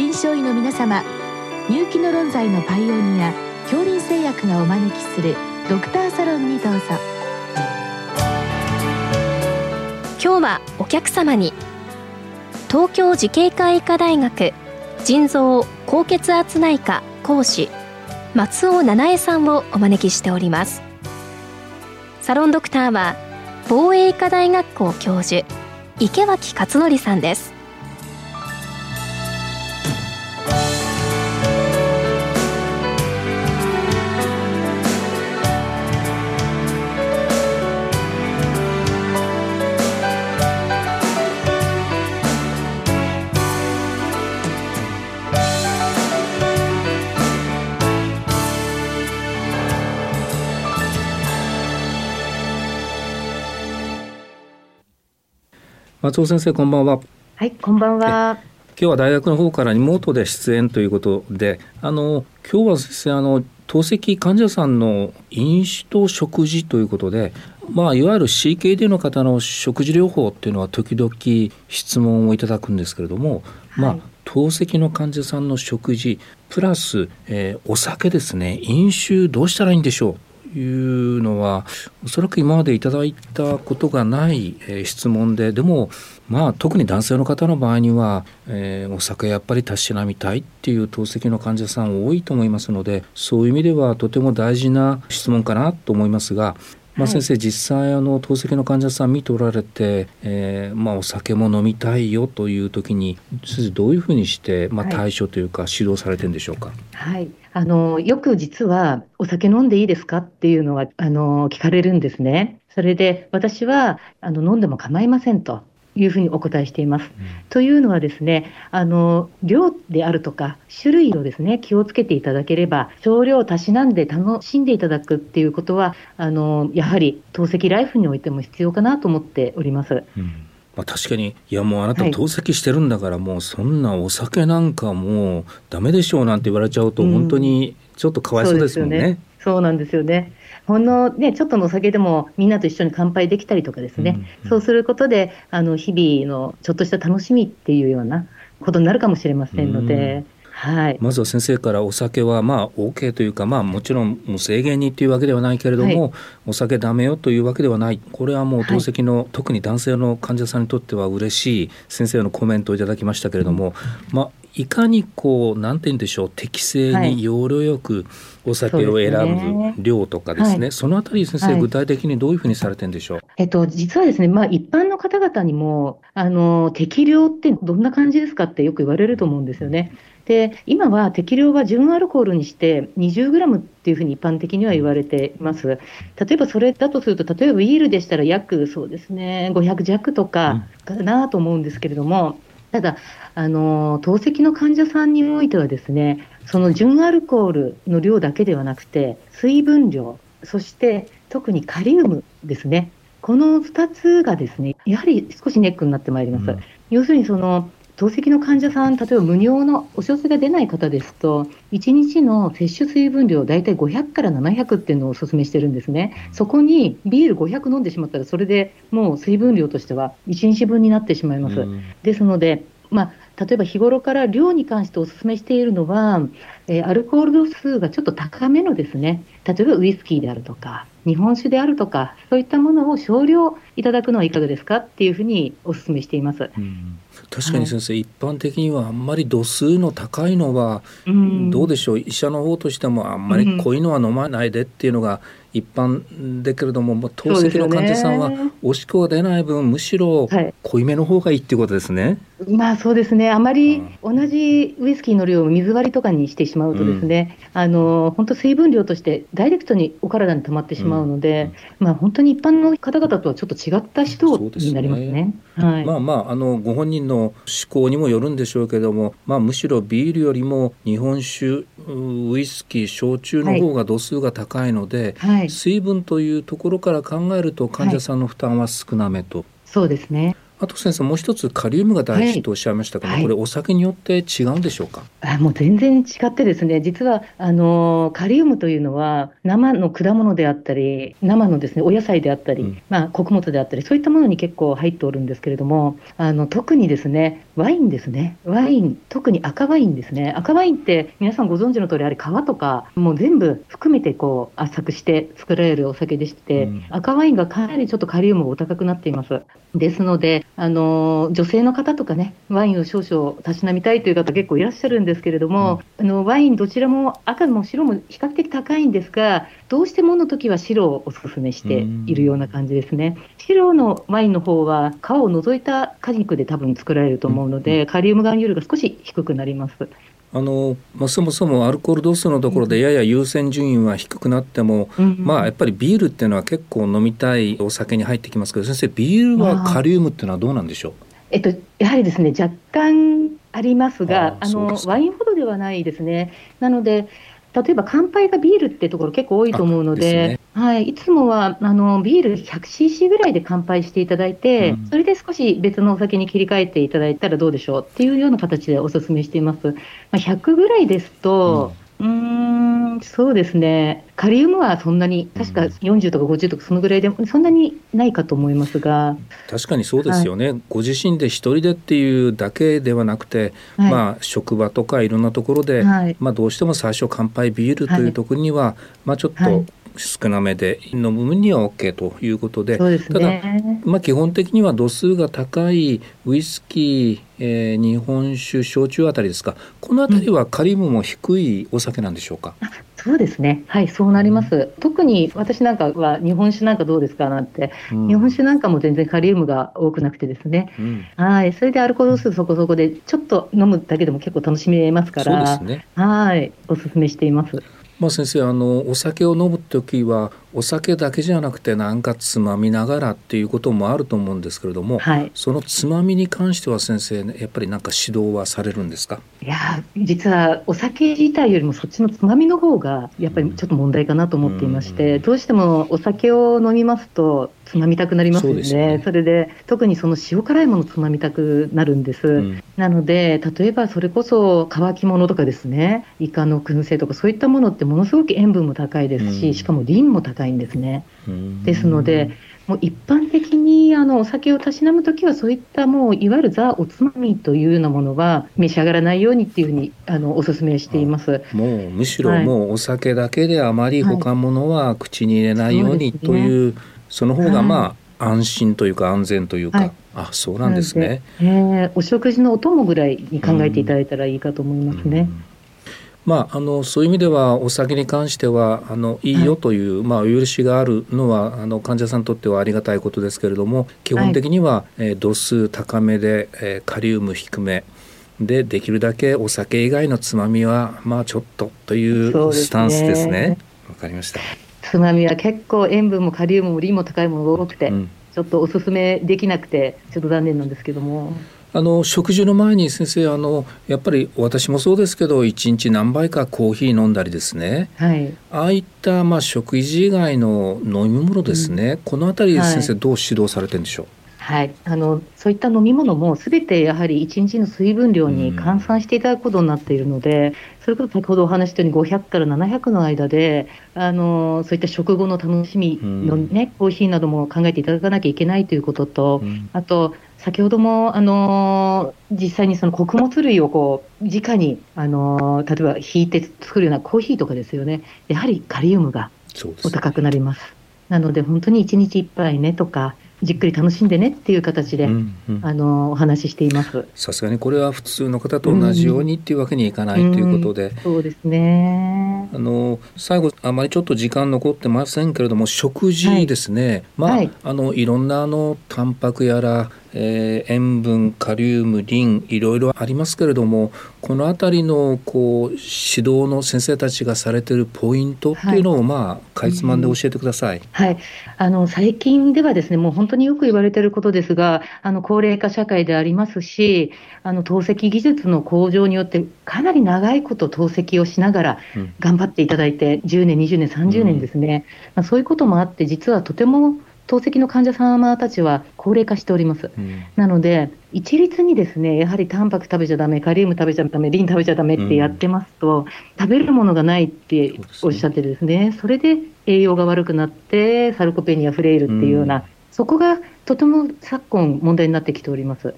臨床医の皆様入気の論剤のパイオニア恐林製薬がお招きするドクターサロンにどうぞ。今日はお客様に東京慈恵会医科大学腎臓高血圧内科講師松尾七恵さんをお招きしております。サロンドクターは防衛医科大学校教授池脇勝則さんです。松尾先生こんばんは。はいこんばんは。今日は大学の方からリモートで出演ということであの今日は先生あの透析患者さんの飲酒と食事ということでまあ、いわゆる CKD の方の食事療法っていうのは時々質問をいただくんですけれども、はい、まあ透析の患者さんの食事プラス、えー、お酒ですね。飲酒どうしたらいいんでしょう？いうのはおそらく今までいただいたことがない、えー、質問ででもまあ特に男性の方の場合には、えー、お酒やっぱりたしなみたいっていう透析の患者さん多いと思いますのでそういう意味ではとても大事な質問かなと思いますがまあ、先生、はい、実際あの透析の患者さん見ておられて、えーまあ、お酒も飲みたいよという時に先生どういうふうにして、まあ、対処というか指導されてるんでしょうか？はい、あのよく実はお酒飲んでいいですか？っていうのはあの聞かれるんですね。それで私はあの飲んでも構いませんと。いうふうにお答えしています。うん、というのはですね、あの量であるとか種類をですね気をつけていただければ少量をたしなんで楽しんでいただくっていうことはあのやはり透析ライフにおいても必要かなと思っております。うんまあ、確かにいやもうあなた透析してるんだから、もうそんなお酒なんかもうダメでしょうなんて言われちゃうと本当にちょっとかわいそうですもんね。うん、そうなんですよね。ほんのね、ちょっとのお酒でもみんなと一緒に乾杯できたりとかですね、うんうん、そうすることで、あの日々のちょっとした楽しみっていうようなことになるかもしれませんので。はい、まずは先生からお酒はまあ OK というか、まあ、もちろんもう制限にっていうわけではないけれども、はい、お酒ダメよというわけではない。これはもう透析の、はい、特に男性の患者さんにとっては嬉しい先生のコメントをいただきましたけれども、うん、まあ、いかにこうなんて言うんでしょう適正に要領よくお酒を選ぶ量とかですね、はい、そのあたり先生、具体的にどういうふうにされてるんでしょう、えっと、実はですね、まあ、一般の方々にもあの適量ってどんな感じですかってよく言われると思うんですよね。で今は適量は純アルコールにして20グラムっていうふうに一般的には言われています。例えばそれだとすると、例えばビールでしたら約そうですね、500弱とかかなと思うんですけれども、ただ、あの透析の患者さんにおいてはですね、その純アルコールの量だけではなくて、水分量、そして特にカリウムですね。この2つがですね、やはり少しネックになってまいります。うん、要するにその透析の患者さん、例えば無尿のお小水が出ない方ですと、1日の摂取水分量、大体500から700っていうのをお勧めしてるんですね。そこにビール500飲んでしまったら、それでもう水分量としては1日分になってしまいます。ですので、まあ、例えば日頃から量に関してお勧めしているのは、えー、アルコール度数がちょっと高めのですね、例えばウイスキーであるとか、日本酒であるとか、そういったものを少量いただくのはいかがですかっていうふうにお勧めしています。うん確かに先生、はい、一般的にはあんまり度数の高いのは、どうでしょう？医者の方としてもあんまり濃いのは飲まないでっていうのが一般だけれども、透析の患者さんはおしっこが出ない分むしろ濃いめの方がいいっていうことですね。はいまあそうですね、あまり同じウイスキーの量を水割りとかにしてしまうと、ですね、うん、あの本当、水分量としてダイレクトにお体に溜まってしまうので、うん、まあ、本当に一般の方々とはちょっと違った指導になりますね。すね。はい、まあまああの、ご本人の思考にもよるんでしょうけども、まあ、むしろビールよりも日本酒、ウイスキー、焼酎の方が度数が高いので、はいはい、水分というところから考えると、患者さんの負担は少なめと。そうですねあと先生もう一つカリウムが大事とおっしゃいましたけど、はい、これお酒によって違うんでしょうか？あもう全然違ってですね実はあのカリウムというのは生の果物であったり生のですねお野菜であったり、うん、まあ、穀物であったりそういったものに結構入っておるんですけれどもあの特にですねワインですね。ワイン特に赤ワインですね。赤ワインって皆さんご存知の通りあれ皮とかもう全部含めてこう圧搾して作られるお酒でして、うん、赤ワインがかなりちょっとカリウムがお高くなっています。ですのであの女性の方とかね、ワインを少々たしなみたいという方、結構いらっしゃるんですけれども、うん、あのワイン、どちらも赤も白も比較的高いんですが、どうしてもの時は白をお勧めしているような感じですね。白のワインの方は、皮を除いた果肉で多分作られると思うので、カリウム含有量が少し低くなります。あのまあ、そもそもアルコール度数のところでやや優先順位は低くなっても、うん、まあ、やっぱりビールっていうのは結構飲みたいお酒に入ってきますけど先生ビールはカリウムっていうのはどうなんでしょう、えっと、やはりですね若干ありますがあのワインほどではないですね。なので例えば乾杯がビールってところ結構多いと思うので、ね、はい、いつもはあのビール 100cc ぐらいで乾杯していただいて、うん、それで少し別のお酒に切り替えていただいたらどうでしょうっていうような形でお勧めしています。まあ、100ぐらいですと、うん、ん、そうですね、カリウムはそんなに、確か40とか50とかそのぐらいで、そんなにないかと思いますが。確かにそうですよね、はい、ご自身で一人でっていうだけではなくて、はい、まあ、職場とかいろんなところで、はい、まあ、どうしても最初、乾杯ビールというところには、まあ、ちょっと、少なめで飲む分には OK ということで、ね、ただ、まあ、基本的には度数が高いウイスキー、えー、日本酒焼酎あたりですか。このあたりはカリウムも低いお酒なんでしょうか、うん、そうですね。はいそうなります、うん、特に私なんかは日本酒なんかどうですかなんて、うん、日本酒なんかも全然カリウムが多くなくてですね、はいそれでアルコール度数そこそこでちょっと飲むだけでも結構楽しめますから。ね。はいおすすめしていますまあ、先生あのお酒を飲む時はお酒だけじゃなくてなんかつまみながらっていうこともあると思うんですけれども、はい、そのつまみに関しては先生、ね、やっぱりなんか指導はされるんですか？いや実はお酒自体よりもそっちのつまみの方がやっぱりちょっと問題かなと思っていまして、うん、どうしてもお酒を飲みますとつまみたくなりますよね。そね。それで特にその塩辛いものつまみたくなるんです。うん、なので例えばそれこそ乾き物とかですね。イカの燻製とかそういったものってものすごく塩分も高いですし、うん、しかもリンも高いんですね。ですのでもう一般的にあのお酒をたしなむときは、そういったもういわゆるザ・おつまみというようなものは召し上がらないようにっていうふうにあのお勧めしています。もうむしろもうお酒だけであまり他物は口に入れないようにという、その方がまあ、安心というか安全というか、はい、あそうなんですね、えー、お食事のお供ぐらいに考えていただいたらいいかと思いますね。うんまあ、あのそういう意味ではお酒に関してはあのいいよという、はい、まあ、お許しがあるのはあの患者さんにとってはありがたいことですけれども基本的には、はい、えー、度数高めで、えー、カリウム低めでできるだけお酒以外のつまみはまあちょっとというスタンスですね。わ、かりました。つまみは結構塩分もカリウムもリンも高いものが多くて、うん、ちょっとおすすめできなくてちょっと残念なんですけども。あの食事の前に先生あのやっぱり私もそうですけど一日何杯かコーヒー飲んだりですね、はい、ああいったまあ食事以外の飲み物ですね、うん、この辺り先生どう指導されてるんでしょう、はい、あのそういった飲み物もすべてやはり1日の水分量に換算していただくことになっているので、うん、それこそ先ほどお話したように500から700の間であのそういった食後の楽しみのね、うん、コーヒーなども考えていただかなきゃいけないということと、うん、あと先ほども、あのー、実際にその穀物類をこう直に、あのー、例えば引いて作るようなコーヒーとかですよね、やはりカリウムがお高くなります。すね、なので、本当に1日1杯ねとか、じっくり楽しんでねっていう形で、うんうん、あのお話ししています。さすがにこれは普通の方と同じようにっていうわけにいかない、ということで、そうですね。あの最後あまりちょっと時間残ってませんけれども食事ですね、はい、まあ、はい、あのいろんなあのタンパクやらえー、塩分カリウムリンいろいろありますけれどもこの辺りのこう指導の先生たちがされているポイントっていうのを、まあ、かいつまんで教えてください、はい、あの最近ではですねもう本当によく言われていることですがあの高齢化社会でありますしあの透析技術の向上によってかなり長いこと透析をしながら頑張っていただいて、うん、10年20年30年ですね、うん、まあ、そういうこともあって実はとても透析の患者様たちは高齢化しております。うん、なので、一律にですね、やはりタンパク食べちゃだめ、カリウム食べちゃだめ、リン食べちゃだめってやってますと、うん、食べるものがないっておっしゃってですね、それで栄養が悪くなって、サルコペニア、フレイルっていうような、うん、そこがとても昨今問題になってきております。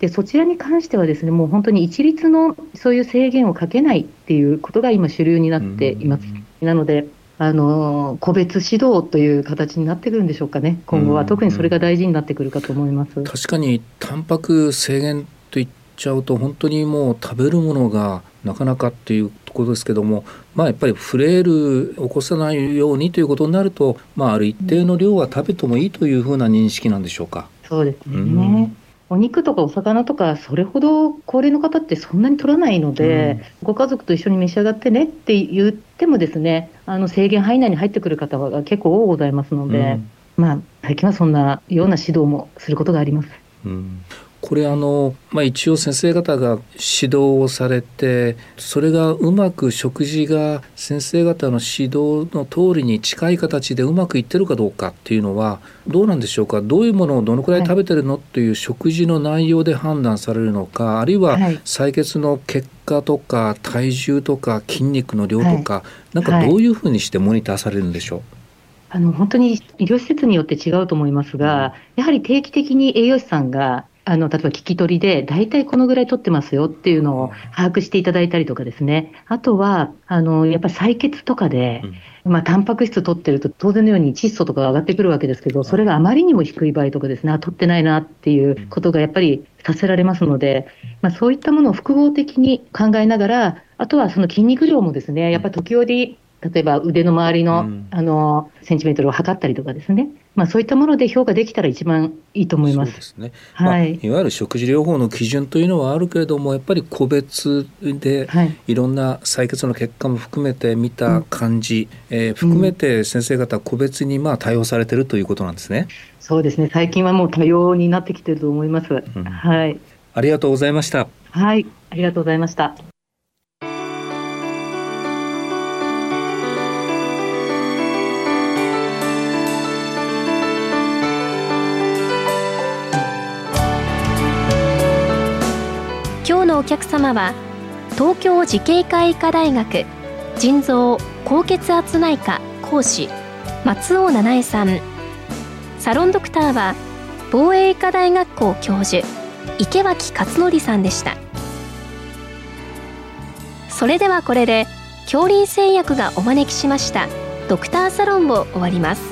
でそちらに関してはですねもう本当に一律のそういう制限をかけないっていうことが今主流になっています。なのであの個別指導という形になってくるんでしょうかね、今後は、特にそれが大事になってくるかと思います。確かに、タンパク制限と言っちゃうと、本当にもう食べるものがなかなかっていうところですけども、まあ、やっぱりフレイル起こさないようにということになると、まあ、ある一定の量は食べてもいいというふうな認識なんでしょうか。そうですね、うんお肉とかお魚とか、それほど高齢の方ってそんなに取らないので、うん、ご家族と一緒に召し上がってねって言っても、ですねあの制限範囲内に入ってくる方が結構多ございますので、うん、まあ、最近はそんなような指導もすることがあります。うんこれあの、まあ、一応先生方が指導をされてそれがうまく食事が先生方の指導の通りに近い形でうまくいってるかどうかっていうのはどうなんでしょうか？どういうものをどのくらい食べてるのっていう食事の内容で判断されるのかあるいは採血の結果とか体重とか筋肉の量とか、はい、なんかどういうふうにしてモニターされるんでしょう、あの本当に医療施設によって違うと思いますが、やはり定期的に栄養士さんがあの例えば聞き取りで、大体このぐらい取ってますよっていうのを把握していただいたりとかですね、あとは、あのやっぱり採血とかで、うん、まあ、タンパク質取ってると、当然のように窒素とかが上がってくるわけですけど、それがあまりにも低い場合とかですね、取ってないなっていうことがやっぱりさせられますので、まあ、そういったものを複合的に考えながら、あとはその筋肉量もですね、やっぱり時折、例えば腕の周りの,、あのセンチメートルを測ったりとかですね、まあ、そういったもので評価できたら一番いいと思います。ですね。はい、まあ、いわゆる食事療法の基準というのはあるけれども、やっぱり個別でいろんな採血の結果も含めて見た感じ、うん、えー、含めて先生方個別にまあ対応されているということなんですね。そうですね。最近はもう多様になってきていると思います。うん、はい。ありがとうございました。はい、ありがとうございました。お客様は東京慈恵会医科大学腎臓高血圧内科講師松尾七恵さん。サロンドクターは防衛医科大学校教授池脇勝則さんでした。それではこれで恐林製薬がお招きしましたドクターサロンを終わります。